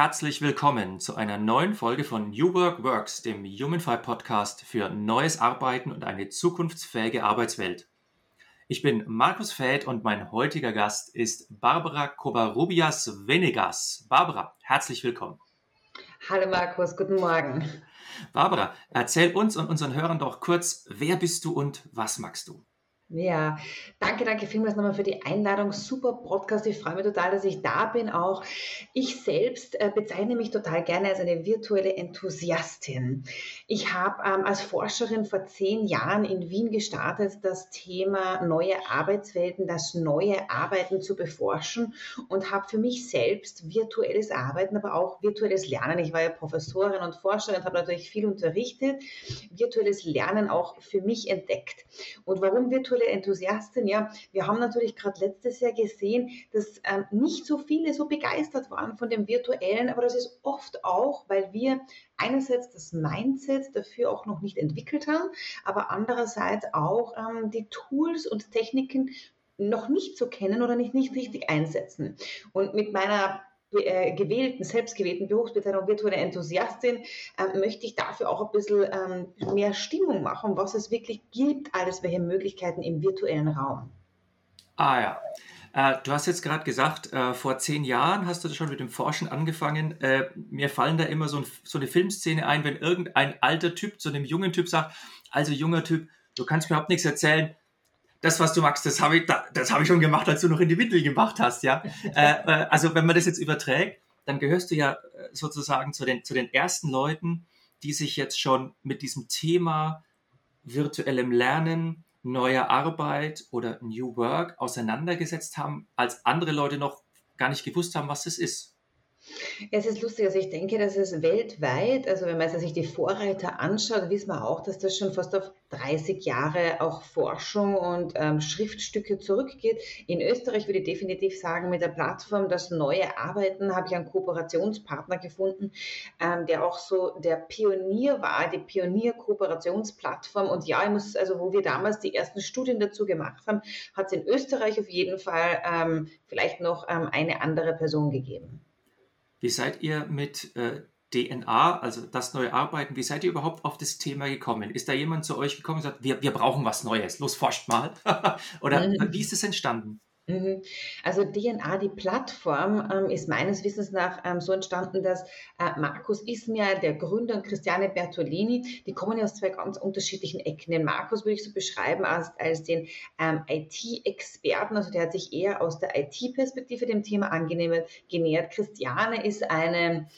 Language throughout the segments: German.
Herzlich willkommen zu einer neuen Folge von New Work Works, dem Humanfy Podcast für neues Arbeiten und eine zukunftsfähige Arbeitswelt. Ich bin Markus Fäth und mein heutiger Gast ist Barbara Covarrubias Venegas. Barbara, herzlich willkommen. Hallo Markus, guten Morgen. Barbara, erzähl uns und unseren Hörern doch kurz, wer bist du und was magst du? Ja, danke, danke vielmals nochmal für die Einladung. Super Podcast. Ich freue mich total, dass ich da bin auch. Ich selbst äh, bezeichne mich total gerne als eine virtuelle Enthusiastin. Ich habe ähm, als Forscherin vor zehn Jahren in Wien gestartet, das Thema neue Arbeitswelten, das neue Arbeiten zu beforschen und habe für mich selbst virtuelles Arbeiten, aber auch virtuelles Lernen. Ich war ja Professorin und Forscherin, habe natürlich viel unterrichtet, virtuelles Lernen auch für mich entdeckt. Und warum virtuelles virtuelle Enthusiastin, ja, wir haben natürlich gerade letztes Jahr gesehen, dass ähm, nicht so viele so begeistert waren von dem virtuellen, aber das ist oft auch, weil wir einerseits das Mindset dafür auch noch nicht entwickelt haben, aber andererseits auch ähm, die Tools und Techniken noch nicht so kennen oder nicht, nicht richtig einsetzen. Und mit meiner äh, gewählten, selbstgewählten Berufsbezeichnung virtuelle Enthusiastin, äh, möchte ich dafür auch ein bisschen ähm, mehr Stimmung machen, was es wirklich gibt, alles welche Möglichkeiten im virtuellen Raum. Ah ja. Äh, du hast jetzt gerade gesagt, äh, vor zehn Jahren hast du schon mit dem Forschen angefangen. Mir fallen da immer so, eine Filmszene ein, wenn irgendein alter Typ zu einem jungen Typ sagt, also junger Typ, du kannst mir überhaupt nichts erzählen, das, was du magst, das habe ich, das habe ich schon gemacht, als du noch in die Windel gemacht hast, ja. äh, äh, also wenn man das jetzt überträgt, dann gehörst du ja äh, sozusagen zu den, zu den ersten Leuten, die sich jetzt schon mit diesem Thema virtuellem Lernen, neuer Arbeit oder New Work auseinandergesetzt haben, als andere Leute noch gar nicht gewusst haben, was das ist. Ja, es ist lustig. Also ich denke, dass es weltweit, also wenn man sich die Vorreiter anschaut, wissen wir auch, dass das schon fast auf 30 Jahre auch Forschung und ähm, Schriftstücke zurückgeht. In Österreich würde ich definitiv sagen, mit der Plattform Das neue Arbeiten habe ich einen Kooperationspartner gefunden, ähm, der auch so der Pionier war, die Pionier-Kooperationsplattform. Und ja, ich muss, also wo wir damals die ersten Studien dazu gemacht haben, hat es in Österreich auf jeden Fall ähm, vielleicht noch ähm, eine andere Person gegeben. Wie seid ihr mit äh, DNA, also das neue Arbeiten, wie seid ihr überhaupt auf das Thema gekommen? Ist da jemand zu euch gekommen und sagt, wir, wir brauchen was Neues, los forscht mal? Oder wie ist es entstanden? Mhm. Also DNA, die Plattform, ähm, ist meines Wissens nach ähm, so entstanden, dass äh, Markus Ismia, der Gründer und Christiane Bertolini, die kommen ja aus zwei ganz unterschiedlichen Ecken. Den Markus würde ich so beschreiben als, als den ähm, IT-Experten, also der hat sich eher aus der IT-Perspektive dem Thema angenähert. Christiane ist eine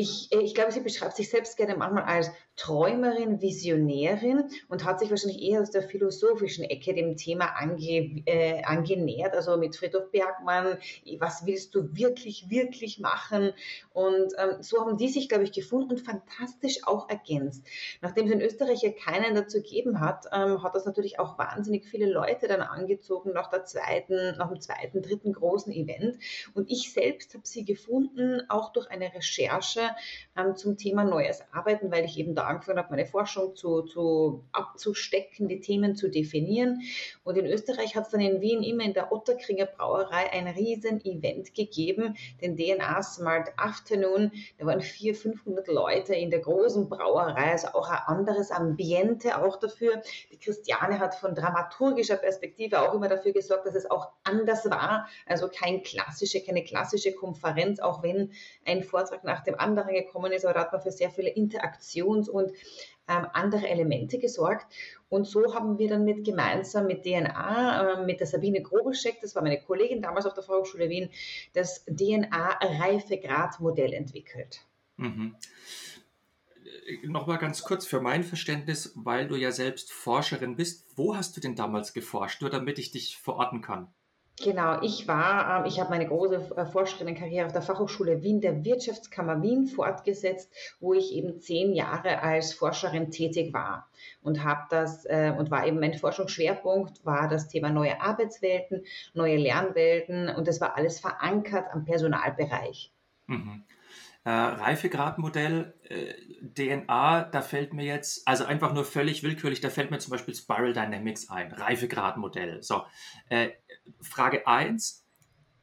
ich, ich glaube, sie beschreibt sich selbst gerne manchmal als Träumerin, Visionärin und hat sich wahrscheinlich eher aus der philosophischen Ecke dem Thema ange, äh, angenähert, also mit Friedhof Bergmann, was willst du wirklich, wirklich machen? Und ähm, so haben die sich, glaube ich, gefunden und fantastisch auch ergänzt. Nachdem es in Österreich ja keinen dazu gegeben hat, ähm, hat das natürlich auch wahnsinnig viele Leute dann angezogen nach der zweiten, nach dem zweiten, dritten großen Event. Und ich selbst habe sie gefunden, auch durch eine Recherche ähm, zum Thema Neues Arbeiten, weil ich eben da angefangen habe, meine Forschung zu, zu abzustecken, die Themen zu definieren. Und in Österreich hat es dann in Wien immer in der Otterkringer Brauerei ein riesen Event gegeben, den DNA Smart Afternoon. Da waren 400, 500 Leute in der großen Brauerei, also auch ein anderes Ambiente auch dafür. Die Christiane hat von dramaturgischer Perspektive auch immer dafür gesorgt, dass es auch anders war, also kein klassische, keine klassische Konferenz, auch wenn ein Vortrag nach dem anderen gekommen ist, aber da hat man für sehr viele Interaktions- und ähm, andere Elemente gesorgt. Und so haben wir dann mit gemeinsam mit DNA, äh, mit der Sabine Grobelscheck, das war meine Kollegin damals auf der Fachhochschule Wien, das DNA-Reifegrad-Modell entwickelt. Mhm. Äh, Nochmal ganz kurz für mein Verständnis, weil du ja selbst Forscherin bist. Wo hast du denn damals geforscht, nur damit ich dich verorten kann? Genau, ich war, ähm, ich habe meine große äh, Forscherinnenkarriere auf der Fachhochschule Wien der Wirtschaftskammer Wien fortgesetzt, wo ich eben zehn Jahre als Forscherin tätig war und habe das äh, und war eben mein Forschungsschwerpunkt war das Thema neue Arbeitswelten, neue Lernwelten und das war alles verankert am Personalbereich. Mhm. Äh, Reifegradmodell, äh, DNA, da fällt mir jetzt, also einfach nur völlig willkürlich, da fällt mir zum Beispiel Spiral Dynamics ein, Reifegradmodell. So, äh, Frage 1,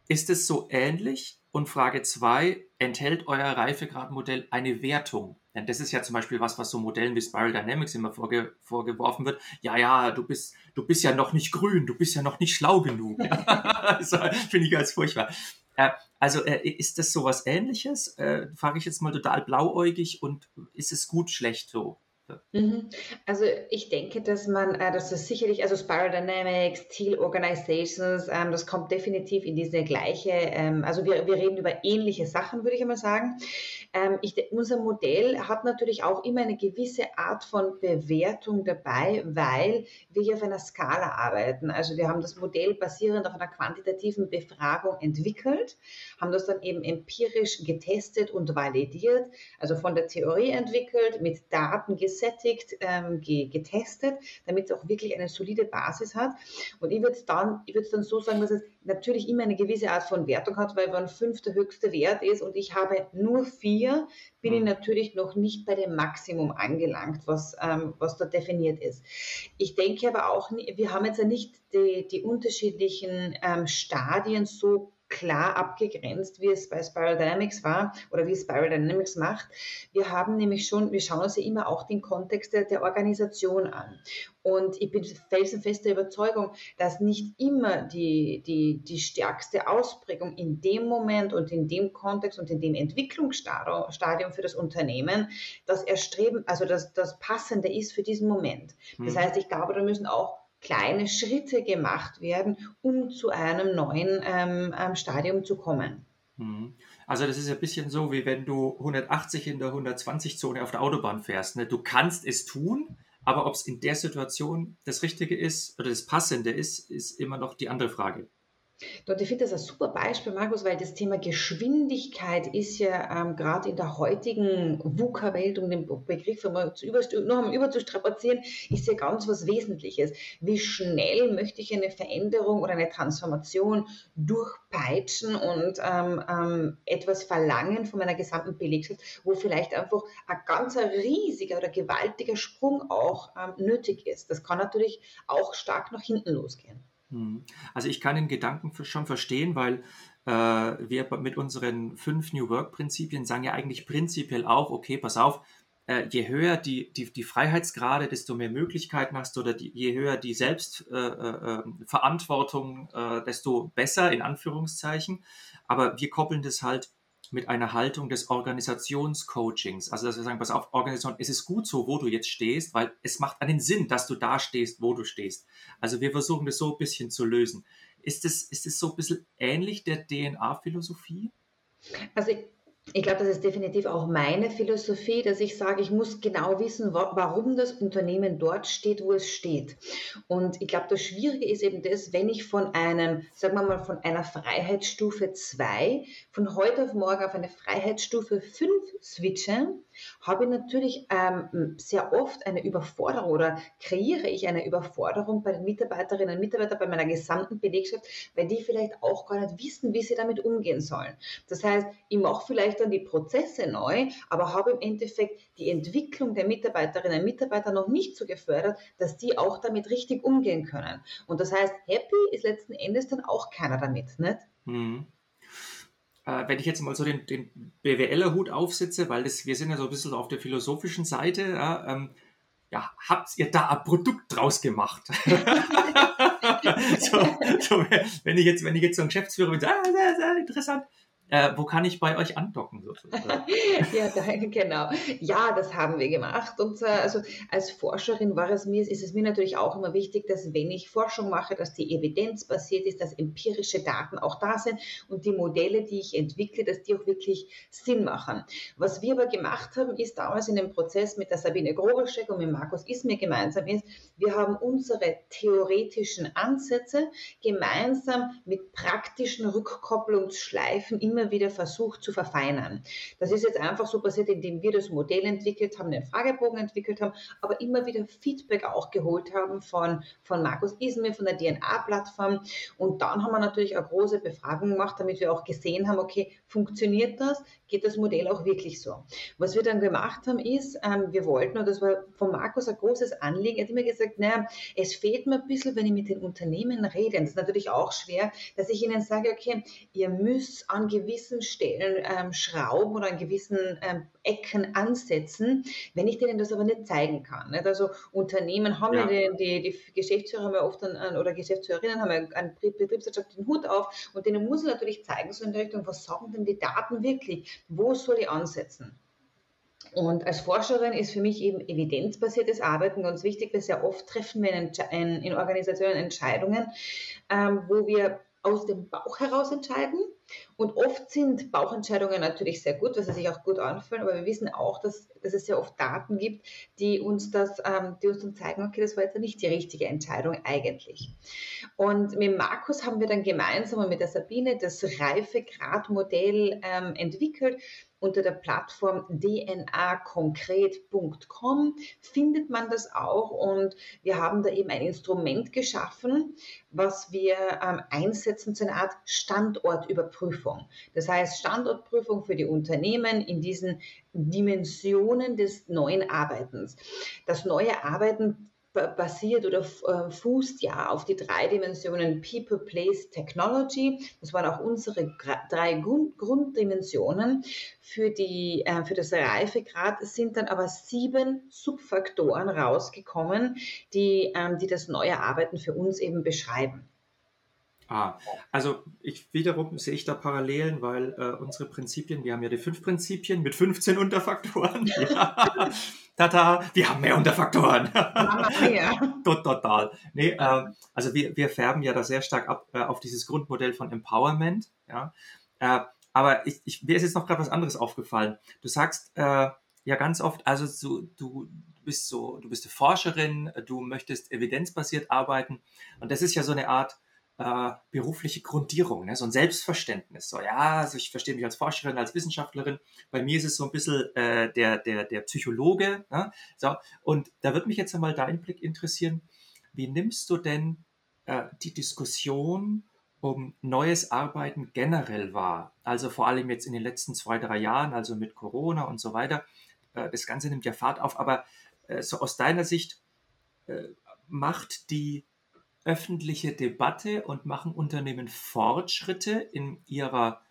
ist es so ähnlich? Und Frage 2, enthält euer Reifegradmodell eine Wertung? Denn das ist ja zum Beispiel was, was so Modellen wie Spiral Dynamics immer vorge vorgeworfen wird. Ja, ja, du bist, du bist ja noch nicht grün, du bist ja noch nicht schlau genug. also, Finde ich ganz furchtbar. Äh, also äh, ist das sowas ähnliches? Äh, Frage ich jetzt mal total blauäugig und ist es gut, schlecht so? Mhm. Also ich denke, dass man, äh, dass das sicherlich, also Spiral Dynamics, Teal Organizations, ähm, das kommt definitiv in diese gleiche, ähm, also wir, wir reden über ähnliche Sachen, würde ich einmal sagen. Ähm, ich, unser Modell hat natürlich auch immer eine gewisse Art von Bewertung dabei, weil wir hier auf einer Skala arbeiten. Also wir haben das Modell basierend auf einer quantitativen Befragung entwickelt, haben das dann eben empirisch getestet und validiert, also von der Theorie entwickelt, mit Daten gesammelt, gesättigt, ähm, getestet, damit es auch wirklich eine solide Basis hat. Und ich würde es dann, ich würde dann so sagen, dass es natürlich immer eine gewisse Art von Wertung hat, weil wenn fünf der höchste Wert ist und ich habe nur vier, bin ich mhm. natürlich noch nicht bei dem Maximum angelangt, was, ähm, was da definiert ist. Ich denke aber auch, wir haben jetzt ja nicht die, die unterschiedlichen ähm, Stadien so klar abgegrenzt, wie es bei Spiral Dynamics war oder wie Spiral Dynamics macht. Wir haben nämlich schon, wir schauen uns ja immer auch den Kontext der, der Organisation an. Und ich bin felsenfester Überzeugung, dass nicht immer die, die, die stärkste Ausprägung in dem Moment und in dem Kontext und in dem Entwicklungsstadium für das Unternehmen das Erstreben, also das, das Passende ist für diesen Moment. Das hm. heißt, ich glaube, da müssen auch kleine Schritte gemacht werden, um zu einem neuen ähm, ähm, Stadium zu kommen. Mhm. Also das ist ein bisschen so, wie wenn du 180 in der 120-Zone auf der Autobahn fährst. Ne? Du kannst es tun, aber ob es in der Situation das Richtige ist oder das Passende ist, ist immer noch die andere Frage. Dort, ich finde das ein super Beispiel, Markus, weil das Thema Geschwindigkeit ist ja ähm, gerade in der heutigen VUCA-Welt, um den Begriff einmal noch einmal überzustrapazieren, ist ja ganz was Wesentliches. Wie schnell möchte ich eine Veränderung oder eine Transformation durchpeitschen und ähm, ähm, etwas verlangen von meiner gesamten Belegschaft, wo vielleicht einfach ein ganz riesiger oder gewaltiger Sprung auch ähm, nötig ist. Das kann natürlich auch stark nach hinten losgehen. Hm. Also ich kann den Gedanken schon verstehen, weil äh, wir mit unseren fünf New Work-Prinzipien sagen ja eigentlich prinzipiell auch, okay, pass auf, äh, je höher die, die, die Freiheitsgrade, desto mehr Möglichkeiten hast du oder die, je höher die Selbstverantwortung, äh, äh, äh, desto besser in Anführungszeichen. Aber wir koppeln das halt mit einer Haltung des Organisationscoachings. Also, dass wir sagen, pass auf, Organisation, es ist gut so, wo du jetzt stehst, weil es macht einen Sinn, dass du da stehst, wo du stehst. Also, wir versuchen das so ein bisschen zu lösen. Ist es ist so ein bisschen ähnlich der DNA-Philosophie? Also, ich glaube, das ist definitiv auch meine Philosophie, dass ich sage, ich muss genau wissen, warum das Unternehmen dort steht, wo es steht. Und ich glaube, das Schwierige ist eben das, wenn ich von einem, sagen wir mal, von einer Freiheitsstufe 2 von heute auf morgen auf eine Freiheitsstufe 5 switche, habe ich natürlich ähm, sehr oft eine Überforderung oder kreiere ich eine Überforderung bei den Mitarbeiterinnen und Mitarbeitern, bei meiner gesamten Belegschaft, weil die vielleicht auch gar nicht wissen, wie sie damit umgehen sollen. Das heißt, ich mache vielleicht dann die Prozesse neu, aber habe im Endeffekt die Entwicklung der Mitarbeiterinnen und Mitarbeiter noch nicht so gefördert, dass die auch damit richtig umgehen können. Und das heißt, happy ist letzten Endes dann auch keiner damit, nicht? Mhm äh, wenn ich jetzt mal so den, den BWLer-Hut aufsetze, weil das, wir sind ja so ein bisschen auf der philosophischen Seite, ja, ähm, ja habt ihr da ein Produkt draus gemacht? so, so, wenn ich jetzt, wenn ich jetzt so ein Geschäftsführer bin, ah, sehr, sehr interessant, Äh, wo kann ich bei euch andocken sozusagen? ja, danke, genau. Ja, das haben wir gemacht. Und äh, also als Forscherin war es mir, ist es mir natürlich auch immer wichtig, dass wenn ich Forschung mache, dass die Evidenz basiert ist, dass empirische Daten auch da sind und die Modelle, die ich entwickle, dass die auch wirklich Sinn machen. Was wir aber gemacht haben, ist damals in dem Prozess mit der Sabine Groberschek und mit Markus Ismir gemeinsam ist, wir haben unsere theoretischen Ansätze gemeinsam mit praktischen Rückkopplungsschleifen im immer wieder versucht zu verfeinern. Das ist jetzt einfach so passiert, indem wir das Modell entwickelt haben, den Fragebogen entwickelt haben, aber immer wieder Feedback auch geholt haben von, von Markus Ismir, von der DNA-Plattform. Und dann haben wir natürlich eine große Befragung gemacht, damit wir auch gesehen haben, okay, funktioniert das? Geht das Modell auch wirklich so? Was wir dann gemacht haben, ist, ähm, wir wollten, und das war von Markus ein großes Anliegen, er hat immer gesagt, naja, es fehlt mir ein bisschen, wenn ich mit den Unternehmen rede, und das ist natürlich auch schwer, dass ich ihnen sage, okay, ihr müsst an gewissen Stellen ähm, schrauben oder an gewissen ähm, Ecken ansetzen, wenn ich denen das aber nicht zeigen kann. Nicht? Also Unternehmen haben ja, ja die, die, die, Geschäftsführer haben ja oft einen, oder Geschäftsführerinnen haben ja einen betriebswirtschaftlichen Hut auf und denen muss ich natürlich zeigen, so in der Richtung, was sagen denn die Daten wirklich? Wo soll ich ansetzen? Und als Forscherin ist für mich eben evidenzbasiertes Arbeiten ganz wichtig, weil sehr oft treffen wir in, Organisationen Entscheidungen, ähm, wo wir aus dem Bauch heraus entscheiden. Und oft sind Bauchentscheidungen natürlich sehr gut, weil sie sich auch gut anfühlen, aber wir wissen auch, dass, dass es sehr oft Daten gibt, die uns das, ähm, die uns dann zeigen, okay, das war jetzt nicht die richtige Entscheidung eigentlich. Und mit Markus haben wir dann gemeinsam und mit der Sabine das Reifegradmodell ähm, entwickelt, unter der Plattform dnakonkret.com findet man das auch und wir haben da eben ein Instrument geschaffen, was wir ähm, einsetzen zu einer Art Standortüberprüfung. Das heißt Standortprüfung für die Unternehmen in diesen Dimensionen des neuen Arbeitens. Das neue Arbeiten basiert oder äh, fußt ja auf die drei Dimensionen People, Place, Technology. Das waren auch unsere drei Grunddimensionen. Für, die, äh, für das Reifegrad sind dann aber sieben Subfaktoren rausgekommen, die, ähm, die das neue Arbeiten für uns eben beschreiben. Ah, also ich wiederum sehe ich da Parallelen, weil äh, unsere Prinzipien, wir haben ja die fünf Prinzipien mit 15 Unterfaktoren. Ja. Tata, wir haben mehr Unterfaktoren. Total. Nee, äh, also wir, wir färben ja da sehr stark ab äh, auf dieses Grundmodell von Empowerment. Ja. Äh, aber ich, ich, mir ist jetzt noch gerade was anderes aufgefallen. Du sagst äh, ja ganz oft, also so, du, bist so, du bist eine Forscherin, du möchtest evidenzbasiert arbeiten und das ist ja so eine Art äh, berufliche Grundierung, ne? so ein Selbstverständnis. So, ja, also ich verstehe mich als Forscherin, als Wissenschaftlerin. Bei mir ist es so ein bisschen äh, der, der, der Psychologe. Ne? So, und da würde mich jetzt einmal dein Blick interessieren. Wie nimmst du denn äh, die Diskussion um neues Arbeiten generell wahr? Also vor allem jetzt in den letzten zwei, drei Jahren, also mit Corona und so weiter. Äh, das Ganze nimmt ja Fahrt auf, aber äh, so aus deiner Sicht äh, macht die öffentliche Debatte und machen Unternehmen Fortschritte in ihrer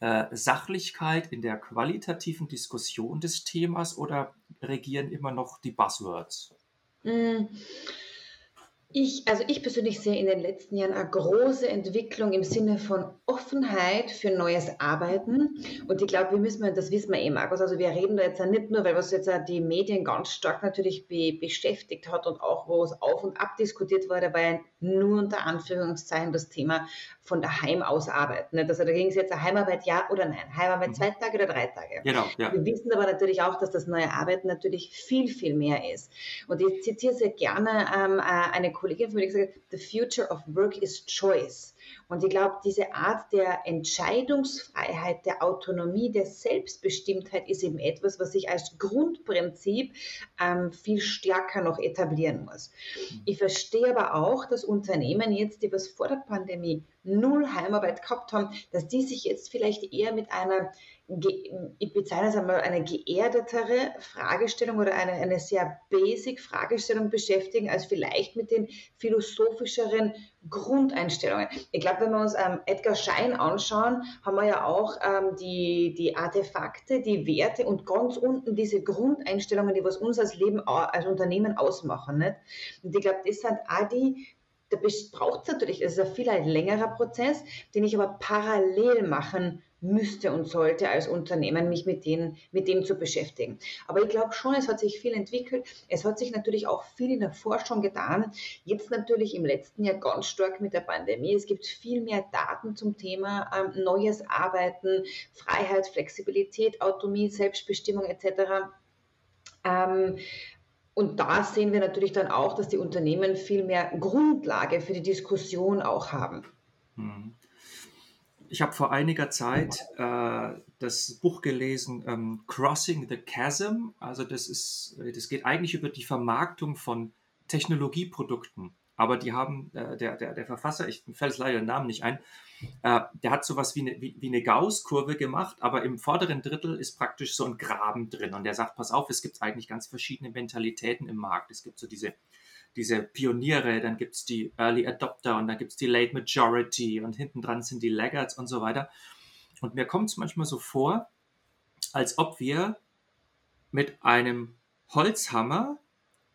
äh, Sachlichkeit, in der qualitativen Diskussion des Themas oder regieren immer noch die Buzzwords? Mm. Ich, also ich persönlich sehe in den letzten Jahren eine große Entwicklung im Sinne von Offenheit für neues Arbeiten. Und ich glaube, wir müssen, das wissen wir eh, Markus, also wir reden da jetzt nicht nur, weil was jetzt die Medien ganz stark natürlich be beschäftigt hat und auch wo es auf und ab diskutiert wurde, war ja nur unter Anführungszeichen das Thema von daheim aus arbeiten. Also da ging es jetzt Heimarbeit ja oder nein, Heimarbeit mhm. zwei Tage oder drei Tage. Genau, ja. Wir wissen aber natürlich auch, dass das neue Arbeiten natürlich viel, viel mehr ist. Und ich zitiere sehr gerne ähm, äh, eine Kollegin von mir, die gesagt hat, the future of work is choice. Und ich glaube, diese Art der Entscheidungsfreiheit, der Autonomie, der Selbstbestimmtheit ist eben etwas, was sich als Grundprinzip ähm, viel stärker noch etablieren muss. Ich verstehe aber auch, dass Unternehmen jetzt, die was vor der Pandemie null Heimarbeit gehabt haben, dass die sich jetzt vielleicht eher mit einer ich bezeichne es einmal eine geerdetere Fragestellung oder eine, eine sehr basic Fragestellung beschäftigen, als vielleicht mit den philosophischeren Grundeinstellungen. Ich glaube, wenn wir uns ähm, Edgar Schein anschauen, haben wir ja auch ähm, die, die Artefakte, die Werte und ganz unten diese Grundeinstellungen, die was uns als Leben, als Unternehmen ausmachen. Nicht? Und ich glaube, das sind auch die, da braucht es natürlich, es ist ein viel ein längerer Prozess, den ich aber parallel machen müsste und sollte als Unternehmen, mich mit, denen, mit dem zu beschäftigen. Aber ich glaube schon, es hat sich viel entwickelt. Es hat sich natürlich auch viel in der Forschung getan. Jetzt natürlich im letzten Jahr ganz stark mit der Pandemie. Es gibt viel mehr Daten zum Thema ähm, neues Arbeiten, Freiheit, Flexibilität, Autonomie, Selbstbestimmung etc. Ähm, und da sehen wir natürlich dann auch, dass die Unternehmen viel mehr Grundlage für die Diskussion auch haben. Hm. Ich habe vor einiger Zeit äh, das Buch gelesen, ähm, Crossing the Chasm. Also das ist, das geht eigentlich über die Vermarktung von Technologieprodukten. Aber die haben, äh, der, der, der Verfasser, ich fällt leider den Namen nicht ein, äh, der hat sowas wie eine, wie, wie eine Gauss-Kurve gemacht, aber im vorderen Drittel ist praktisch so ein Graben drin. Und der sagt, pass auf, es gibt eigentlich ganz verschiedene Mentalitäten im Markt. Es gibt so diese, diese Pioniere, dann gibt es die Early Adopter und dann gibt es die Late Majority und hinten dran sind die Laggards und so weiter. Und mir kommt es manchmal so vor, als ob wir mit einem Holzhammer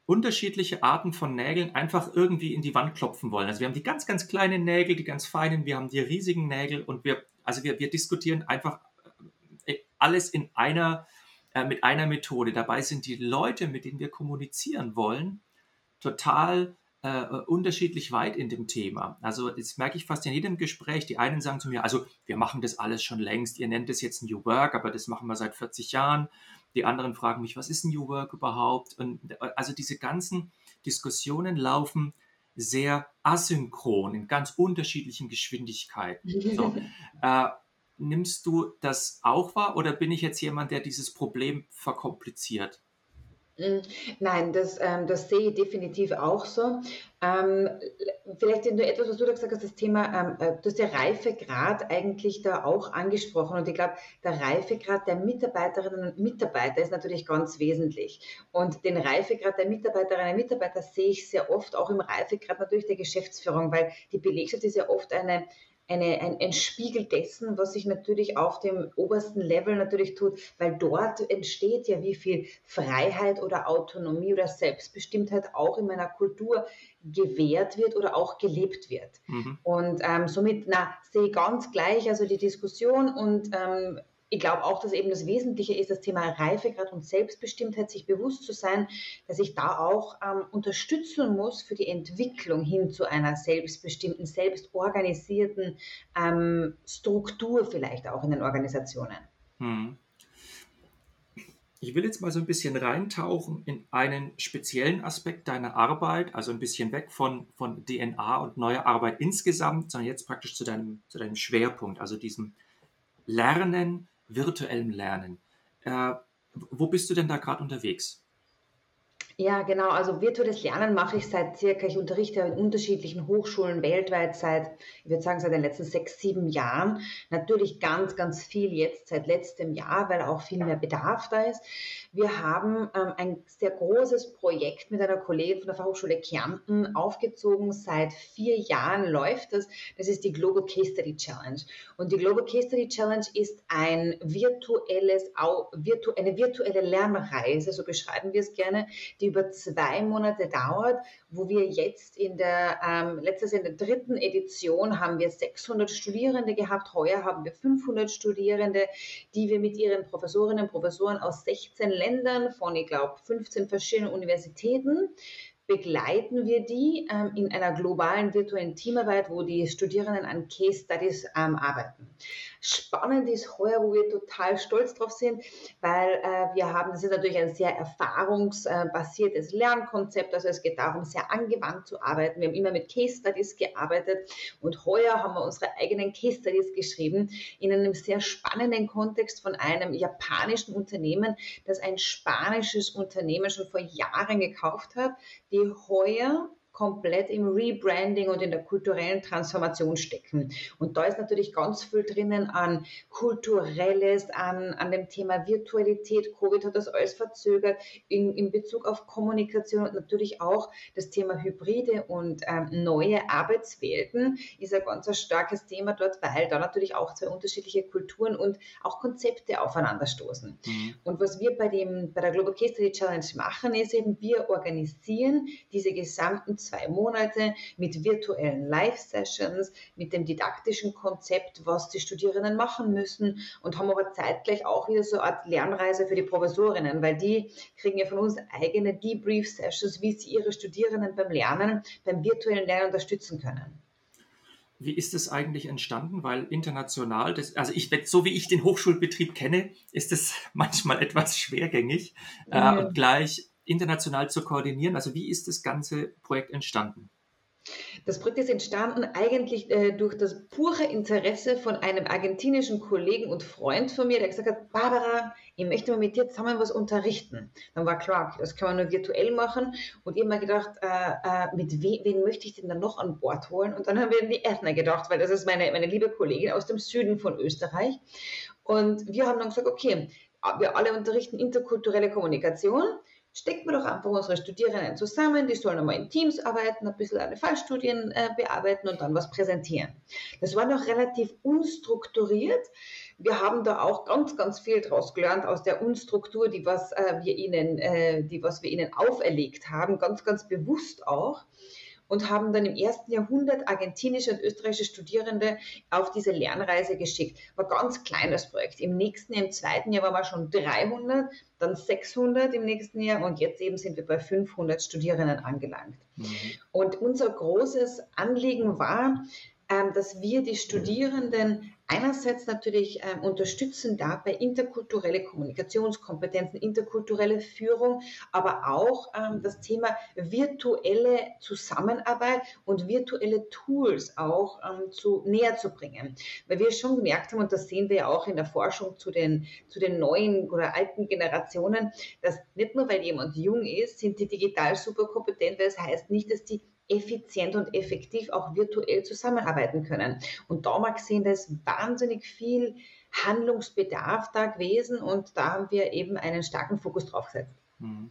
unterschiedliche Arten von Nägeln einfach irgendwie in die Wand klopfen wollen. Also wir haben die ganz, ganz kleinen Nägel, die ganz feinen, wir haben die riesigen Nägel und wir, also wir, wir diskutieren einfach äh, alles in einer, äh, mit einer Methode. Dabei sind die Leute, mit denen wir kommunizieren wollen, total äh, unterschiedlich weit in dem Thema. Also das merke ich fast in jedem Gespräch. Die einen sagen zu mir, also wir machen das alles schon längst, ihr nennt es jetzt New Work, aber das machen wir seit 40 Jahren. Die anderen fragen mich, was ist New Work überhaupt? Und also diese ganzen Diskussionen laufen sehr asynchron in ganz unterschiedlichen Geschwindigkeiten. So, äh, nimmst du das auch wahr oder bin ich jetzt jemand, der dieses Problem verkompliziert? Hm, nein, das, ähm, das sehe ich definitiv auch so. Ähm, vielleicht nur etwas, was du da gesagt hast, das Thema, ähm, äh, du hast der Reifegrad eigentlich da auch angesprochen. Und ich glaube, der Reifegrad der Mitarbeiterinnen und Mitarbeiter ist natürlich ganz wesentlich. Und den Reifegrad der Mitarbeiterinnen und Mitarbeiter sehe ich sehr oft auch im Reifegrad natürlich der Geschäftsführung, weil die Belegschaft ist ja oft eine eine, ein, ein Spiegel dessen, was sich natürlich auf dem obersten Level natürlich tut, weil dort entsteht ja, wie viel Freiheit oder Autonomie oder Selbstbestimmtheit auch in meiner Kultur gewährt wird oder auch gelebt wird. Mhm. Und ähm, somit na, sehe ich ganz gleich also die Diskussion und ähm, ich glaube auch, dass eben das Wesentliche ist, das Thema Reifegrad und Selbstbestimmtheit, sich bewusst zu sein, dass ich da auch ähm, unterstützen muss für die Entwicklung hin zu einer selbstbestimmten, selbstorganisierten ähm, Struktur vielleicht auch in den Organisationen. Hm. Ich will jetzt mal so ein bisschen reintauchen in einen speziellen Aspekt deiner Arbeit, also ein bisschen weg von, von DNA und neuer Arbeit insgesamt, sondern jetzt praktisch zu deinem, zu deinem Schwerpunkt, also diesem Lernen virtuellem Lernen. Äh, wo bist du denn da gerade unterwegs? Ja, genau. Also virtuelles Lernen mache ich seit circa, ich unterrichte in unterschiedlichen Hochschulen weltweit seit, ich würde sagen, seit den letzten sechs, sieben Jahren. Natürlich ganz, ganz viel jetzt seit letztem Jahr, weil auch viel mehr Bedarf da ist. Wir haben ähm, ein sehr großes Projekt mit einer Kollegin von der Fachhochschule Kärnten aufgezogen. Seit vier Jahren läuft das. Das ist die Global Case Study Challenge. Und die Global Case Study Challenge ist ein virtuelles, eine virtuelle Lernreise, so beschreiben wir es gerne, die über zwei Monate dauert, wo wir jetzt in der, ähm, letztes in der dritten Edition haben wir 600 Studierende gehabt. Heuer haben wir 500 Studierende, die wir mit ihren Professorinnen und Professoren aus 16 Ländern Ländern von, ich glaube, 15 verschiedenen Universitäten begleiten wir die ähm, in einer globalen virtuellen Teamarbeit, wo die Studierenden an Case Studies ähm, arbeiten. Spannend ist heuer, wo wir total stolz drauf sind, weil äh, wir haben, das ist natürlich ein sehr erfahrungsbasiertes Lernkonzept, also es geht darum, sehr angewandt zu arbeiten. Wir haben immer mit Case Studies gearbeitet und heuer haben wir unsere eigenen Case Studies geschrieben in einem sehr spannenden Kontext von einem japanischen Unternehmen, das ein spanisches Unternehmen schon vor Jahren gekauft hat, die heuer komplett im Rebranding und in der kulturellen Transformation stecken. Und da ist natürlich ganz viel drinnen an kulturelles, an, an dem Thema Virtualität. Covid hat das alles verzögert in, in Bezug auf Kommunikation und natürlich auch das Thema Hybride und ähm, neue Arbeitswelten ist ein ganz starkes Thema dort, weil da natürlich auch zwei unterschiedliche Kulturen und auch Konzepte aufeinanderstoßen. Mhm. Und was wir bei, dem, bei der Global Case Study Challenge machen, ist eben, wir organisieren diese gesamten zwei Monate mit virtuellen Live-Sessions, mit dem didaktischen Konzept, was die Studierenden machen müssen und haben aber zeitgleich auch wieder so eine Art Lernreise für die Professorinnen, weil die kriegen ja von uns eigene Debrief-Sessions, wie sie ihre Studierenden beim Lernen, beim virtuellen Lernen unterstützen können. Wie ist es eigentlich entstanden? Weil international, das, also ich, so wie ich den Hochschulbetrieb kenne, ist es manchmal etwas schwergängig äh, mhm. äh, und gleich international zu koordinieren. Also wie ist das ganze Projekt entstanden? Das Projekt ist entstanden eigentlich äh, durch das pure Interesse von einem argentinischen Kollegen und Freund von mir, der gesagt hat, Barbara, ich möchte mal mit dir zusammen was unterrichten. Dann war klar, das kann man nur virtuell machen. Und ich habe mir gedacht, äh, äh, mit we wen möchte ich denn dann noch an Bord holen? Und dann haben wir an die Ethna gedacht, weil das ist meine, meine liebe Kollegin aus dem Süden von Österreich. Und wir haben dann gesagt, okay, wir alle unterrichten interkulturelle Kommunikation stecken wir doch einfach unsere Studierenden zusammen, die sollen einmal in Teams arbeiten, ein bisschen eine Fallstudien äh, bearbeiten und dann was präsentieren. Das war noch relativ unstrukturiert. Wir haben da auch ganz, ganz viel daraus gelernt aus der Unstruktur, die was äh, wir ihnen, äh, die was wir ihnen auferlegt haben, ganz, ganz bewusst auch und haben dann im ersten Jahrhundert argentinische und österreichische Studierende auf diese Lernreise geschickt. War ganz kleines Projekt. Im nächsten Jahr, im zweiten Jahr waren wir schon 300, dann 600 im nächsten Jahr und jetzt eben sind wir bei 500 Studierenden angelangt. Mhm. Und unser großes Anliegen war, ähm, dass wir die Studierenden einerseits natürlich ähm, unterstützen dabei interkulturelle Kommunikationskompetenzen, interkulturelle Führung, aber auch ähm, das Thema virtuelle Zusammenarbeit und virtuelle Tools auch ähm, zu näher zu bringen. Weil wir schon gemerkt haben, und das sehen wir ja auch in der Forschung zu den, zu den neuen oder alten Generationen, dass nicht nur weil jemand jung ist, sind die digital super kompetent, weil es heißt nicht, dass die effizient und effektiv auch virtuell zusammenarbeiten können. Und da mag sehen, da ist wahnsinnig viel Handlungsbedarf da gewesen und da haben wir eben einen starken Fokus drauf gesetzt. Hm.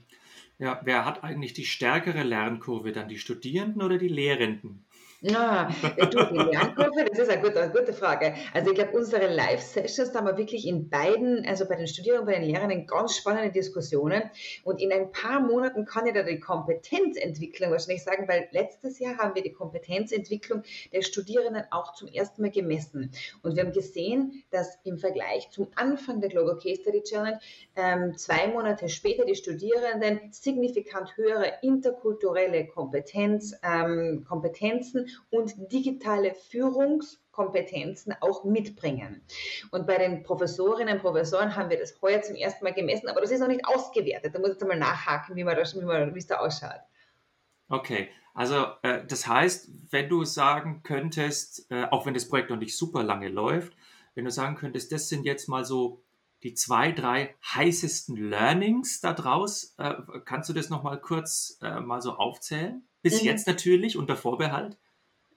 Ja, wer hat eigentlich die stärkere Lernkurve, dann die Studierenden oder die Lehrenden? Ah, du, die Lernkurve, das ist eine gute, eine gute Frage. Also ich glaube, unsere Live-Sessions, da haben wir wirklich in beiden, also bei den Studierenden bei den Lehrenden, ganz spannende Diskussionen. Und in ein paar Monaten kann ich da die Kompetenzentwicklung wahrscheinlich sagen, weil letztes Jahr haben wir die Kompetenzentwicklung der Studierenden auch zum ersten Mal gemessen. Und wir haben gesehen, dass im Vergleich zum Anfang der Global Case Study Challenge ähm, zwei Monate später die Studierenden signifikant höhere interkulturelle Kompetenz, ähm, Kompetenzen und digitale Führungskompetenzen auch mitbringen. Und bei den Professorinnen und Professoren haben wir das heuer zum ersten Mal gemessen, aber das ist noch nicht ausgewertet. Da muss ich jetzt einmal nachhaken, wie, man das, wie, man, wie es da ausschaut. Okay, also äh, das heißt, wenn du sagen könntest, äh, auch wenn das Projekt noch nicht super lange läuft, wenn du sagen könntest, das sind jetzt mal so die zwei, drei heißesten Learnings da draus, äh, kannst du das nochmal kurz äh, mal so aufzählen? Bis mhm. jetzt natürlich unter Vorbehalt.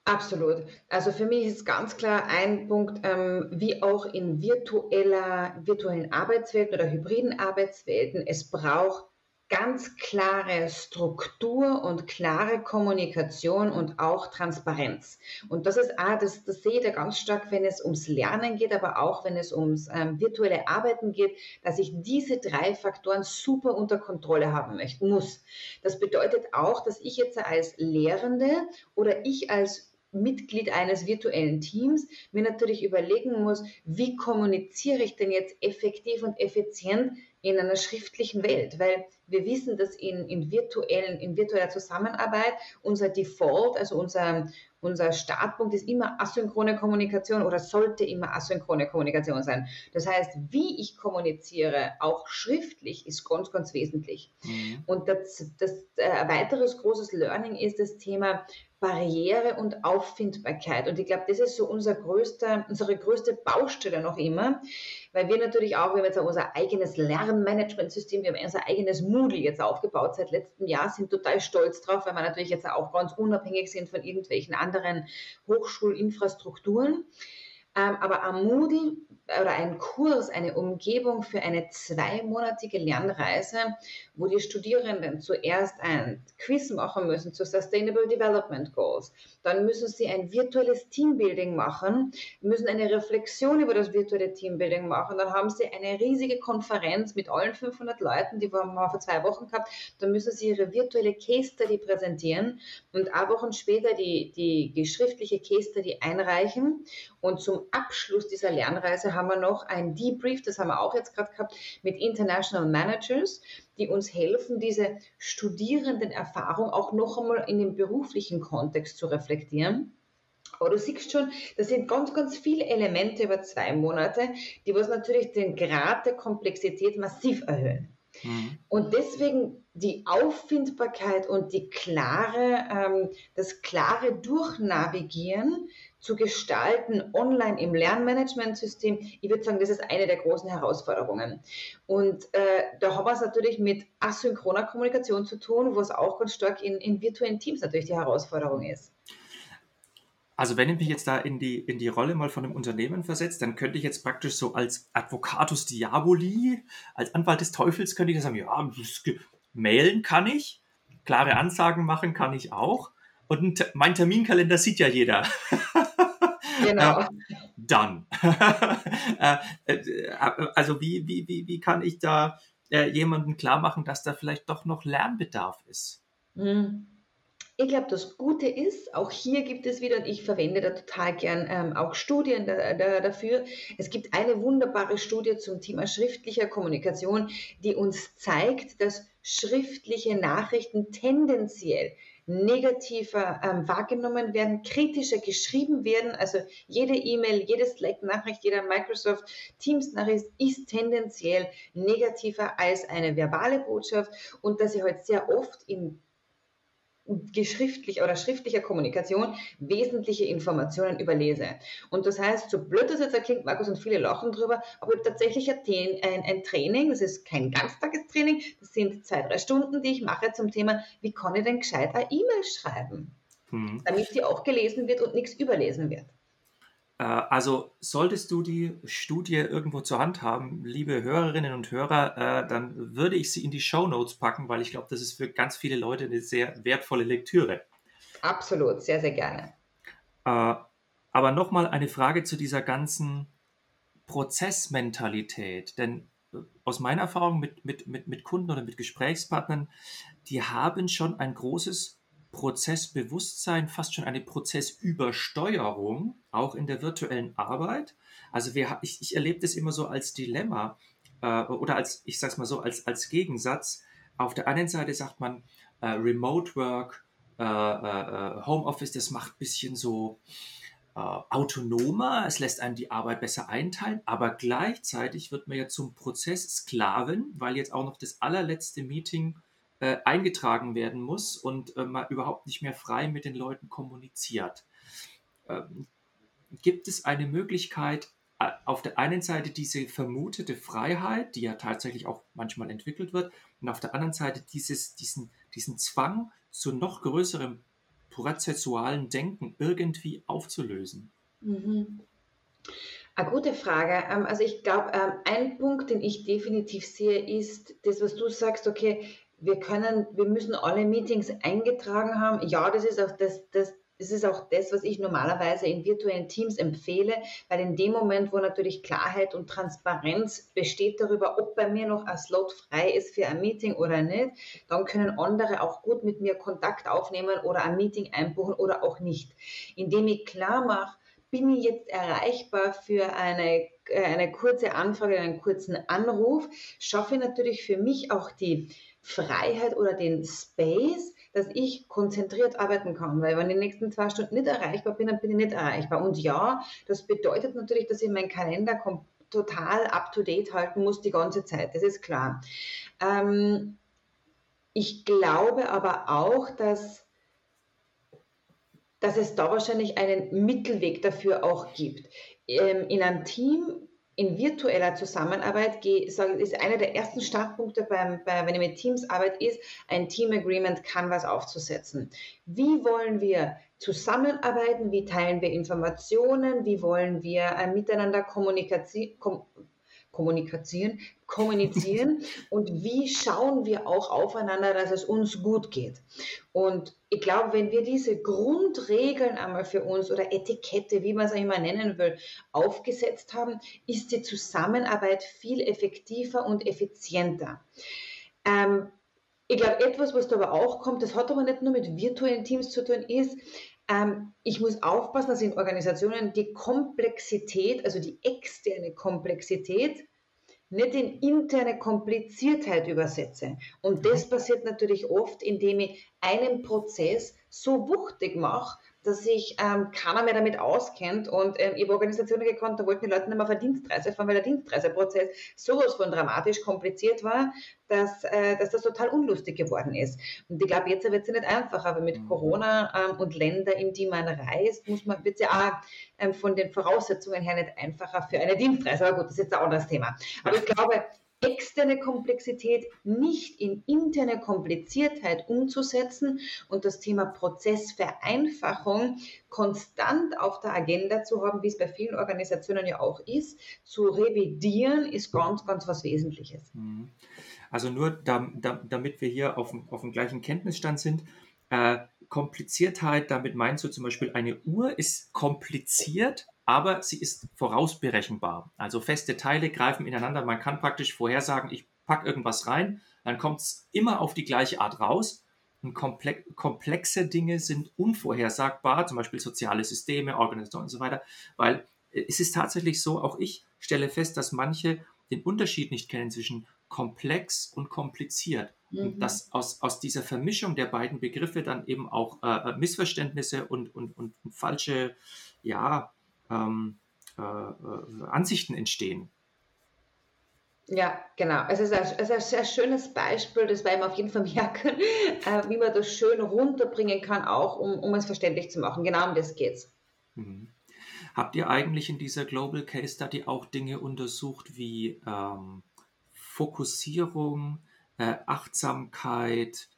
Absolut. Also für mich ist ganz klar ein Punkt, ähm, wie auch in virtueller, virtuellen Arbeitswelten oder hybriden Arbeitswelten, es braucht ganz klare Struktur und klare Kommunikation und auch Transparenz. Und das ist auch, das, das sehe ich da ganz stark, wenn es ums Lernen geht, aber auch wenn es ums ähm, virtuelle Arbeiten geht, dass ich diese drei Faktoren super unter Kontrolle haben möchte, muss. Das bedeutet auch, dass ich jetzt als Lehrende oder ich als Mitglied eines virtuellen Teams mir natürlich überlegen muss, wie kommuniziere ich denn jetzt effektiv und effizient in einer schriftlichen Welt, weil wir wissen, dass in, in, virtuellen, in virtueller Zusammenarbeit unser Default, also unser, unser Startpunkt ist immer asynchrone Kommunikation oder sollte immer asynchrone Kommunikation sein. Das heißt, wie ich kommuniziere, auch schriftlich, ist ganz, ganz wesentlich. Mhm. Und das, das äh, weiteres großes Learning ist das Thema Barriere und Auffindbarkeit. Und ich glaube, das ist so unser größter, unsere größte Baustelle noch immer, weil wir natürlich auch, wir haben jetzt auch unser eigenes Lernmanagementsystem, wir haben unser eigenes Moodle jetzt aufgebaut seit letztem Jahr, sind total stolz drauf, weil wir natürlich jetzt auch ganz unabhängig sind von irgendwelchen anderen Hochschulinfrastrukturen. Ähm, aber am Moodle oder ein Kurs, eine Umgebung für eine zweimonatige Lernreise, wo die Studierenden zuerst ein Quiz machen müssen zu Sustainable Development Goals. Dann müssen sie ein virtuelles Teambuilding machen, müssen eine Reflexion über das virtuelle Teambuilding machen. Dann haben sie eine riesige Konferenz mit allen 500 Leuten, die wir vor zwei Wochen gehabt. Dann müssen sie ihre virtuelle Case Study präsentieren und ein Wochen später die, die, die schriftliche Case Study einreichen. Und zum Abschluss dieser Lernreise haben wir noch ein Debrief, das haben wir auch jetzt gerade gehabt, mit International Managers, die uns helfen, diese Studierendenerfahrung auch noch einmal in den beruflichen Kontext zu reflektieren. Aber du siehst schon, das sind ganz, ganz viele Elemente über zwei Monate, die was natürlich den Grad der Komplexität massiv erhöhen. Mhm. Und deswegen die Auffindbarkeit und die klare, ähm, das klare Durchnavigieren zu gestalten online im Lernmanagementsystem, ich würde sagen, das ist eine der großen Herausforderungen. Und äh, da haben wir es natürlich mit asynchroner Kommunikation zu tun, wo es auch ganz stark in, in virtuellen Teams natürlich die Herausforderung ist. Also wenn ich mich jetzt da in die, in die Rolle mal von einem Unternehmen versetzt, dann könnte ich jetzt praktisch so als Advocatus Diaboli, als Anwalt des Teufels, könnte ich sagen, ja, mailen kann ich, klare Ansagen machen kann ich auch. Und mein Terminkalender sieht ja jeder. Genau. Äh, dann. Äh, äh, also wie, wie, wie, wie kann ich da äh, jemandem klar machen, dass da vielleicht doch noch Lernbedarf ist? Mhm. Ich glaube, das Gute ist, auch hier gibt es wieder, und ich verwende da total gern ähm, auch Studien da, da, dafür. Es gibt eine wunderbare Studie zum Thema schriftlicher Kommunikation, die uns zeigt, dass schriftliche Nachrichten tendenziell negativer ähm, wahrgenommen werden, kritischer geschrieben werden. Also jede E-Mail, jede Slack-Nachricht, jeder Microsoft Teams-Nachricht ist tendenziell negativer als eine verbale Botschaft und dass sie heute halt sehr oft in geschriftlich oder schriftlicher Kommunikation wesentliche Informationen überlese. Und das heißt, so blöd das jetzt klingt, Markus und viele lachen drüber, aber ich habe tatsächlich ein, ein, Training, das ist kein Ganztagestraining, das sind zwei, drei Stunden, die ich mache zum Thema, wie kann ich denn gescheit eine E-Mail schreiben, hm. damit sie auch gelesen wird und nichts überlesen wird. Äh, also solltest du die Studie irgendwo zur Hand haben, liebe Hörerinnen und Hörer, äh, dann würde ich sie in die Show Notes packen, weil ich glaube, das ist für ganz viele Leute eine sehr wertvolle Lektüre. Absolut, sehr, sehr gerne. Äh, aber nochmal eine Frage zu dieser ganzen Prozessmentalität. Denn aus meiner Erfahrung mit, mit, mit, mit Kunden oder mit Gesprächspartnern, die haben schon ein großes Prozessbewusstsein, fast schon eine Prozessübersteuerung, auch in der virtuellen Arbeit. Also wir, ich, ich erlebe das immer so als Dilemma äh, oder als, ich sage es mal so, als, als Gegensatz. Auf der einen Seite sagt man, äh, Remote Work, äh, äh Homeoffice, das macht ein bisschen so äh, autonomer, es lässt einem die Arbeit besser einteilen, aber gleichzeitig wird man ja zum Prozesssklaven, weil jetzt auch noch das allerletzte Meeting äh, eingetragen werden muss und äh, man überhaupt nicht mehr frei mit den Leuten kommuniziert. Ähm, gibt es eine Möglichkeit, auf der einen Seite diese vermutete Freiheit, die ja tatsächlich auch manchmal entwickelt wird, und auf der anderen Seite dieses, diesen, diesen Zwang zu noch größerem prozessualen Denken irgendwie aufzulösen? Mhm. Eine gute Frage. Ähm, also ich glaube, ähm, ein Punkt, den ich definitiv sehe, ist das, was du sagst, okay, wir können, wir müssen alle Meetings eingetragen haben. Ja, das ist auch das, das, das ist auch das, was ich normalerweise in virtuellen Teams empfehle, weil in dem Moment, wo natürlich Klarheit und Transparenz besteht darüber, ob bei mir noch ein Slot frei ist für ein Meeting oder nicht, dann können andere auch gut mit mir Kontakt aufnehmen oder ein Meeting einbuchen oder auch nicht. Indem ich klar mache, bin ich jetzt erreichbar für eine, äh, eine kurze Anfrage, einen kurzen Anruf, schaffe ich natürlich für mich auch die Freiheit oder den Space, dass ich konzentriert arbeiten kann. Weil wenn ich die nächsten zwei Stunden nicht erreichbar bin, dann bin ich nicht erreichbar. Und ja, das bedeutet natürlich, dass ich meinen Kalender total up-to-date halten muss die ganze Zeit. Das ist klar. Ähm, ich glaube aber auch, dass, dass es da wahrscheinlich einen Mittelweg dafür auch gibt. Ähm, in einem Team in virtueller Zusammenarbeit ist einer der ersten Startpunkte, beim, bei, wenn ich mit Teams arbeite, ist, ein Team Agreement Canvas aufzusetzen. Wie wollen wir zusammenarbeiten? Wie teilen wir Informationen? Wie wollen wir äh, miteinander kommunizieren? Kom kommunizieren, kommunizieren und wie schauen wir auch aufeinander, dass es uns gut geht. Und ich glaube, wenn wir diese Grundregeln einmal für uns oder Etikette, wie man es auch immer nennen will, aufgesetzt haben, ist die Zusammenarbeit viel effektiver und effizienter. Ähm, ich glaube, etwas, was da aber auch kommt, das hat aber nicht nur mit virtuellen Teams zu tun, ist, ähm, ich muss aufpassen, dass in Organisationen die Komplexität, also die externe Komplexität, nicht in interne Kompliziertheit übersetze. Und das mhm. passiert natürlich oft, indem ich einen Prozess so wuchtig mache, dass sich ähm, keiner mehr damit auskennt. Und ähm, ich habe Organisationen gekannt, da wollten die Leute nicht mehr auf eine Dienstreise fahren, weil der Dienstreiseprozess sowas von dramatisch kompliziert war, dass, äh, dass das total unlustig geworden ist. Und ich glaube, jetzt wird es ja nicht einfacher, aber mit mhm. Corona ähm, und Länder, in die man reist, muss man, wird es ja auch ähm, von den Voraussetzungen her nicht einfacher für eine Dienstreise. Aber gut, das ist jetzt ein anderes Thema. Aber ich glaube, externe Komplexität nicht in interne Kompliziertheit umzusetzen und das Thema Prozessvereinfachung konstant auf der Agenda zu haben, wie es bei vielen Organisationen ja auch ist, zu revidieren, ist ganz, ganz was Wesentliches. Mhm. Also nur da, da, damit wir hier auf, auf dem gleichen Kenntnisstand sind, äh, Kompliziertheit, damit meinst du zum Beispiel, eine Uhr ist kompliziert, aber sie ist vorausberechenbar. Also feste Teile greifen ineinander. Man kann praktisch vorhersagen, ich packe irgendwas rein, dann kommt es immer auf die gleiche Art raus. Und komplexe Dinge sind unvorhersagbar, zum Beispiel soziale Systeme, Organisationen und so weiter, weil es ist tatsächlich so, auch ich stelle fest, dass manche den Unterschied nicht kennen zwischen komplex und kompliziert. Mhm. Und dass aus, aus dieser Vermischung der beiden Begriffe dann eben auch äh, Missverständnisse und, und, und falsche, ja, ähm, äh, äh, Ansichten entstehen. Ja, genau. Es ist, ein, es ist ein sehr schönes Beispiel, das werden wir auf jeden Fall merken, äh, wie man das schön runterbringen kann, auch um, um es verständlich zu machen. Genau um das geht's. Mhm. Habt ihr eigentlich in dieser Global Case Study auch Dinge untersucht wie ähm, Fokussierung, äh, Achtsamkeit,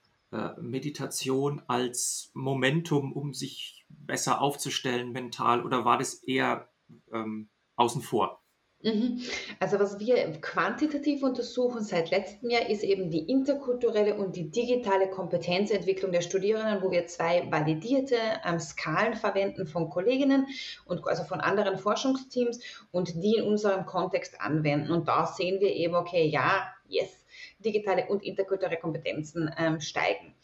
Meditation als Momentum, um sich besser aufzustellen mental oder war das eher ähm, außen vor? Mhm. Also was wir quantitativ untersuchen seit letztem Jahr ist eben die interkulturelle und die digitale Kompetenzentwicklung der Studierenden, wo wir zwei validierte ähm, Skalen verwenden von Kolleginnen und also von anderen Forschungsteams und die in unserem Kontext anwenden. Und da sehen wir eben, okay, ja, yes, digitale und interkulturelle Kompetenzen ähm, steigen.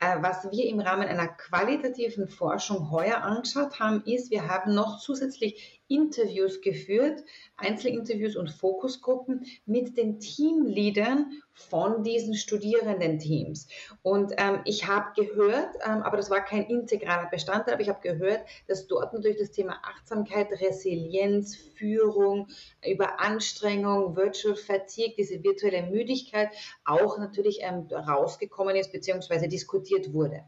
Äh, was wir im Rahmen einer qualitativen Forschung heuer angeschaut haben, ist, wir haben noch zusätzlich Interviews geführt, Einzelinterviews und Fokusgruppen mit den Teamleadern von diesen Studierendenteams. Und ähm, ich habe gehört, ähm, aber das war kein integraler Bestandteil, aber ich habe gehört, dass dort natürlich das Thema Achtsamkeit, Resilienz, Führung, über Anstrengung, Virtual Fatigue, diese virtuelle Müdigkeit auch natürlich ähm, rausgekommen ist bzw. diskutiert wurde.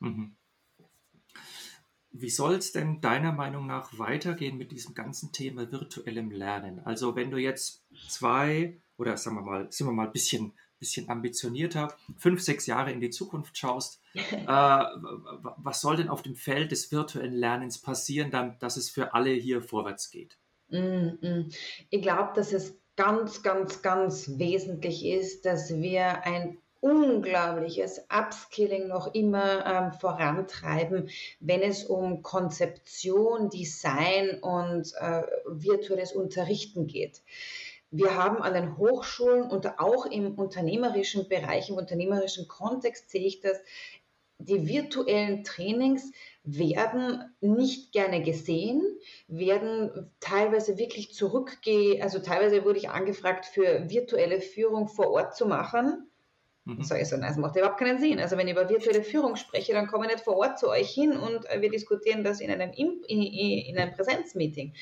Mhm. Wie soll es denn deiner Meinung nach weitergehen mit diesem ganzen Thema virtuellem Lernen? Also wenn du jetzt zwei oder sagen wir mal, sind wir mal ein bisschen, bisschen ambitionierter, fünf, sechs Jahre in die Zukunft schaust, äh, was soll denn auf dem Feld des virtuellen Lernens passieren, damit, dass es für alle hier vorwärts geht? Mm, mm. Ich glaube, dass es ganz, ganz, ganz wesentlich ist, dass wir ein unglaubliches Upskilling noch immer ähm, vorantreiben, wenn es um Konzeption, Design und äh, virtuelles Unterrichten geht. Wir haben an den Hochschulen und auch im unternehmerischen Bereich, im unternehmerischen Kontext sehe ich das, die virtuellen Trainings werden nicht gerne gesehen, werden teilweise wirklich zurückgehen, also teilweise wurde ich angefragt, für virtuelle Führung vor Ort zu machen. Mhm. So ist das macht überhaupt keinen Sinn. Also wenn ich über virtuelle Führung spreche, dann komme ich nicht vor Ort zu euch hin und äh, wir diskutieren das in einem, in, in einem Präsenzmeeting.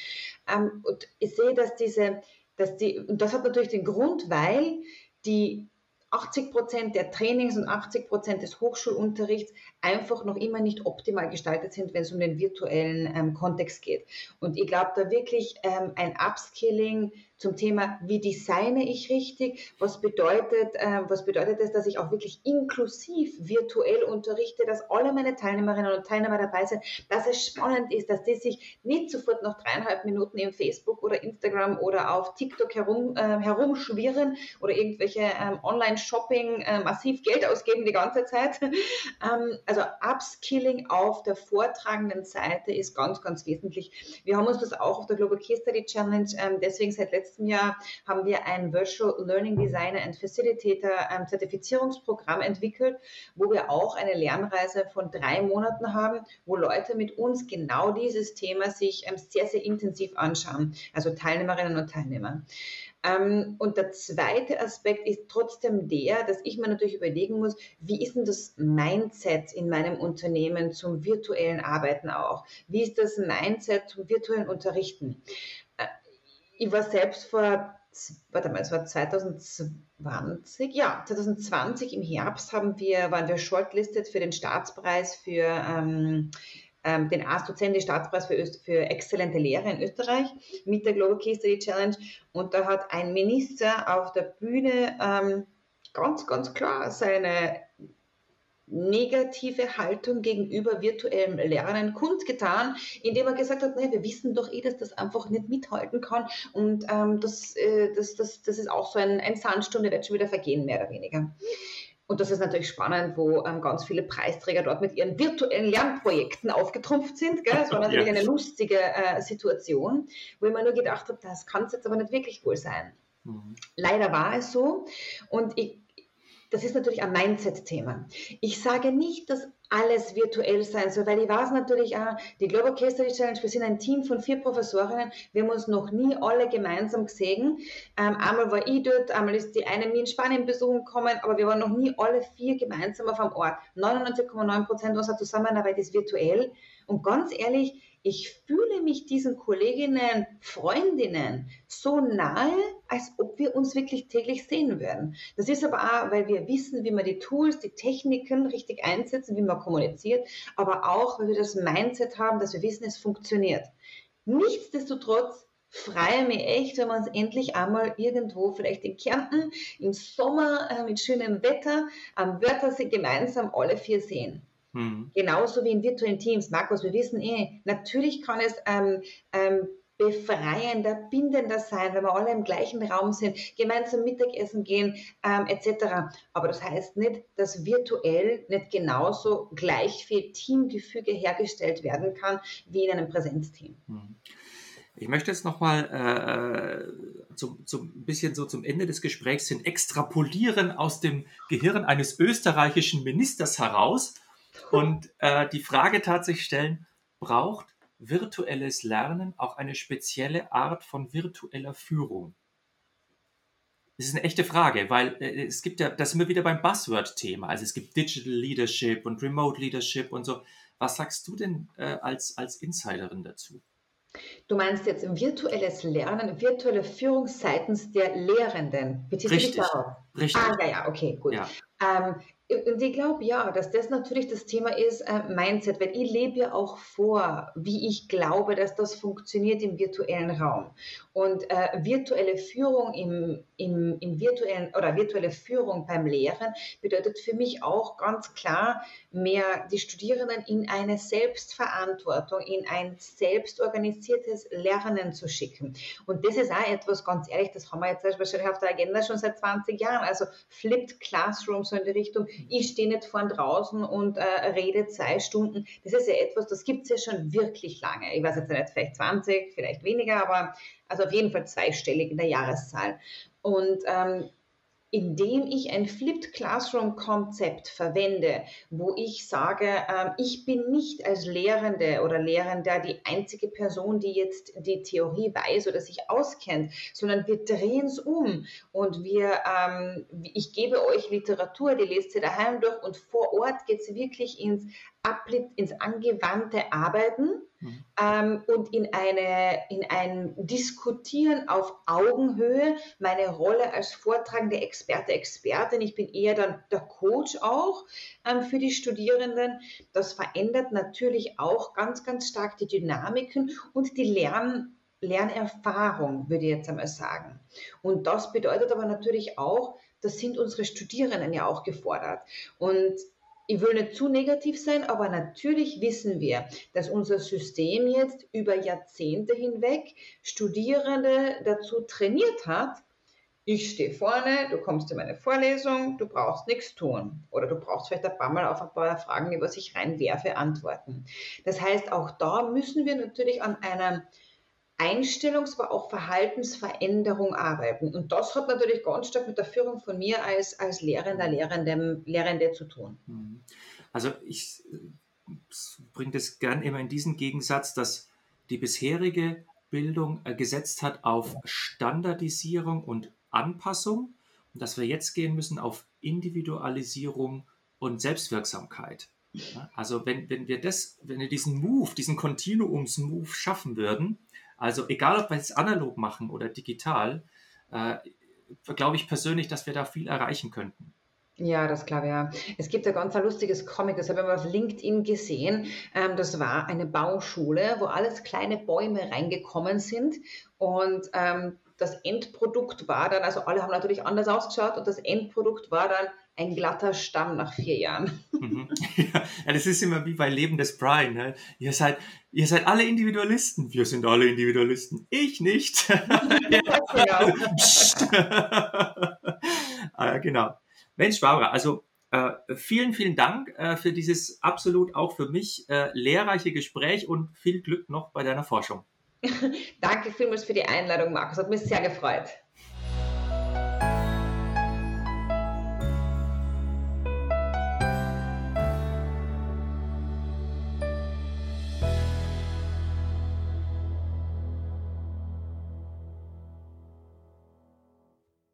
Ähm, und ich sehe, dass diese, dass die, und das hat natürlich den Grund, weil die 80 Prozent der Trainings und 80 Prozent des Hochschulunterrichts einfach noch immer nicht optimal gestaltet sind, wenn es um den virtuellen ähm, Kontext geht. Und ich glaube, da wirklich ähm, ein Upskilling zum Thema, wie designe ich richtig, was bedeutet, äh, was bedeutet es, dass ich auch wirklich inklusiv virtuell unterrichte, dass alle meine Teilnehmerinnen und Teilnehmer dabei sind, dass es spannend ist, dass die sich nicht sofort noch dreieinhalb Minuten im Facebook oder Instagram oder auf TikTok herum, äh, herumschwirren oder irgendwelche ähm, Online-Shopping äh, massiv Geld ausgeben die ganze Zeit. ähm, also Upskilling auf der vortragenden Seite ist ganz, ganz wesentlich. Wir haben uns das auch auf der Global Case Study Challenge, ähm, deswegen seit letztem Jahr haben wir ein Virtual Learning Designer and Facilitator ähm, Zertifizierungsprogramm entwickelt, wo wir auch eine Lernreise von drei Monaten haben, wo Leute mit uns genau dieses Thema sich ähm, sehr, sehr intensiv anschauen, also Teilnehmerinnen und Teilnehmer. Ähm, und der zweite Aspekt ist trotzdem der, dass ich mir natürlich überlegen muss, wie ist denn das Mindset in meinem Unternehmen zum virtuellen Arbeiten auch? Wie ist das Mindset zum virtuellen Unterrichten? Ich war selbst vor, warte mal, es war 2020, ja, 2020 im Herbst haben wir, waren wir shortlisted für den Staatspreis für ähm, ähm, den AS-Dozent, den Staatspreis für, Öst für exzellente Lehre in Österreich mit der Global Case Study Challenge. Und da hat ein Minister auf der Bühne ähm, ganz, ganz klar seine negative Haltung gegenüber virtuellem Lernen kundgetan, indem er gesagt hat, nee, wir wissen doch eh, dass das einfach nicht mithalten kann und ähm, das, äh, das, das, das ist auch so ein, ein Sandsturm, der wird schon wieder vergehen, mehr oder weniger. Und das ist natürlich spannend, wo ähm, ganz viele Preisträger dort mit ihren virtuellen Lernprojekten aufgetrumpft sind. Gell? Das war natürlich ja. eine lustige äh, Situation, wo ich mir nur gedacht habe, das kann es jetzt aber nicht wirklich wohl sein. Mhm. Leider war es so. Und ich das ist natürlich ein Mindset-Thema. Ich sage nicht, dass alles virtuell sein soll, weil ich weiß natürlich auch, die Global Case Study Challenge, wir sind ein Team von vier Professorinnen, wir haben uns noch nie alle gemeinsam gesehen. Ähm, einmal war ich dort, einmal ist die eine mir in Spanien besuchen gekommen, aber wir waren noch nie alle vier gemeinsam auf einem Ort. 99,9 Prozent unserer Zusammenarbeit ist virtuell. Und ganz ehrlich, ich fühle mich diesen Kolleginnen, Freundinnen so nahe, als ob wir uns wirklich täglich sehen würden. Das ist aber auch, weil wir wissen, wie man die Tools, die Techniken richtig einsetzen, wie man kommuniziert, aber auch, weil wir das Mindset haben, dass wir wissen, es funktioniert. Nichtsdestotrotz freue mich echt, wenn wir uns endlich einmal irgendwo, vielleicht in Kärnten, im Sommer äh, mit schönem Wetter am Wörthersee gemeinsam alle vier sehen. Mhm. Genauso wie in virtuellen Teams. Markus, wir wissen eh, natürlich kann es ähm, ähm, befreiender, bindender sein, wenn wir alle im gleichen Raum sind, gemeinsam Mittagessen gehen, ähm, etc. Aber das heißt nicht, dass virtuell nicht genauso gleich viel Teamgefüge hergestellt werden kann wie in einem Präsenzteam. Mhm. Ich möchte jetzt nochmal äh, so ein bisschen so zum Ende des Gesprächs hin extrapolieren aus dem Gehirn eines österreichischen Ministers heraus und äh, die Frage tatsächlich stellen, braucht virtuelles Lernen auch eine spezielle Art von virtueller Führung? Das ist eine echte Frage, weil äh, es gibt ja, das sind wir wieder beim Buzzword-Thema. Also es gibt Digital Leadership und Remote Leadership und so. Was sagst du denn äh, als, als Insiderin dazu? Du meinst jetzt virtuelles Lernen, virtuelle Führung seitens der Lehrenden. Richtig. Richtig. Ah, ja, ja, okay, gut. Ja. Ähm, und ich glaube ja, dass das natürlich das Thema ist, äh, Mindset, weil ich lebe ja auch vor, wie ich glaube, dass das funktioniert im virtuellen Raum. Und äh, virtuelle Führung im, im, im virtuellen oder virtuelle Führung beim Lehren bedeutet für mich auch ganz klar, mehr die Studierenden in eine Selbstverantwortung, in ein selbstorganisiertes Lernen zu schicken. Und das ist auch etwas, ganz ehrlich, das haben wir jetzt wahrscheinlich auf der Agenda schon seit 20 Jahren. Also Flipped Classroom so in die Richtung, ich stehe nicht vorn draußen und äh, rede zwei Stunden. Das ist ja etwas, das gibt es ja schon wirklich lange. Ich weiß jetzt nicht, vielleicht 20, vielleicht weniger, aber also auf jeden Fall zweistellig in der Jahreszahl. Und ähm, indem ich ein Flipped Classroom Konzept verwende, wo ich sage, äh, ich bin nicht als Lehrende oder Lehrender die einzige Person, die jetzt die Theorie weiß oder sich auskennt, sondern wir drehen es um und wir, ähm, ich gebe euch Literatur, die lest ihr daheim durch und vor Ort geht es wirklich ins ins angewandte Arbeiten mhm. ähm, und in, eine, in ein Diskutieren auf Augenhöhe, meine Rolle als vortragende Experte, Expertin, ich bin eher dann der Coach auch ähm, für die Studierenden. Das verändert natürlich auch ganz, ganz stark die Dynamiken und die Lern Lernerfahrung, würde ich jetzt einmal sagen. Und das bedeutet aber natürlich auch, das sind unsere Studierenden ja auch gefordert. Und ich will nicht zu negativ sein, aber natürlich wissen wir, dass unser System jetzt über Jahrzehnte hinweg Studierende dazu trainiert hat, ich stehe vorne, du kommst in meine Vorlesung, du brauchst nichts tun. Oder du brauchst vielleicht ein paar Mal auf ein paar Fragen, die was ich reinwerfe, antworten. Das heißt, auch da müssen wir natürlich an einer Einstellungs-, aber auch Verhaltensveränderung arbeiten. Und das hat natürlich ganz stark mit der Führung von mir als, als Lehrender, Lehrendem, Lehrende zu tun. Mhm. Also ich bringe das gern immer in diesen Gegensatz, dass die bisherige Bildung äh, gesetzt hat auf Standardisierung und Anpassung und dass wir jetzt gehen müssen auf Individualisierung und Selbstwirksamkeit. Also wenn, wenn wir das, wenn wir diesen Move, diesen Kontinuums-Move schaffen würden, also egal ob wir es analog machen oder digital, äh, glaube ich persönlich, dass wir da viel erreichen könnten. Ja, das glaube ich ja. Es gibt ein ganz lustiges Comic, das habe ich mal auf LinkedIn gesehen. Ähm, das war eine Bauschule, wo alles kleine Bäume reingekommen sind und ähm, das Endprodukt war dann, also alle haben natürlich anders ausgeschaut und das Endprodukt war dann ein glatter Stamm nach vier Jahren. Mhm. Ja, das ist immer wie bei Leben des Brian. Ne? Ihr, seid, ihr seid alle Individualisten. Wir sind alle Individualisten. Ich nicht. ja, genau. äh, genau. Mensch, Barbara, also äh, vielen, vielen Dank äh, für dieses absolut auch für mich äh, lehrreiche Gespräch und viel Glück noch bei deiner Forschung. Danke vielmals für die Einladung, Markus. Hat mich sehr gefreut.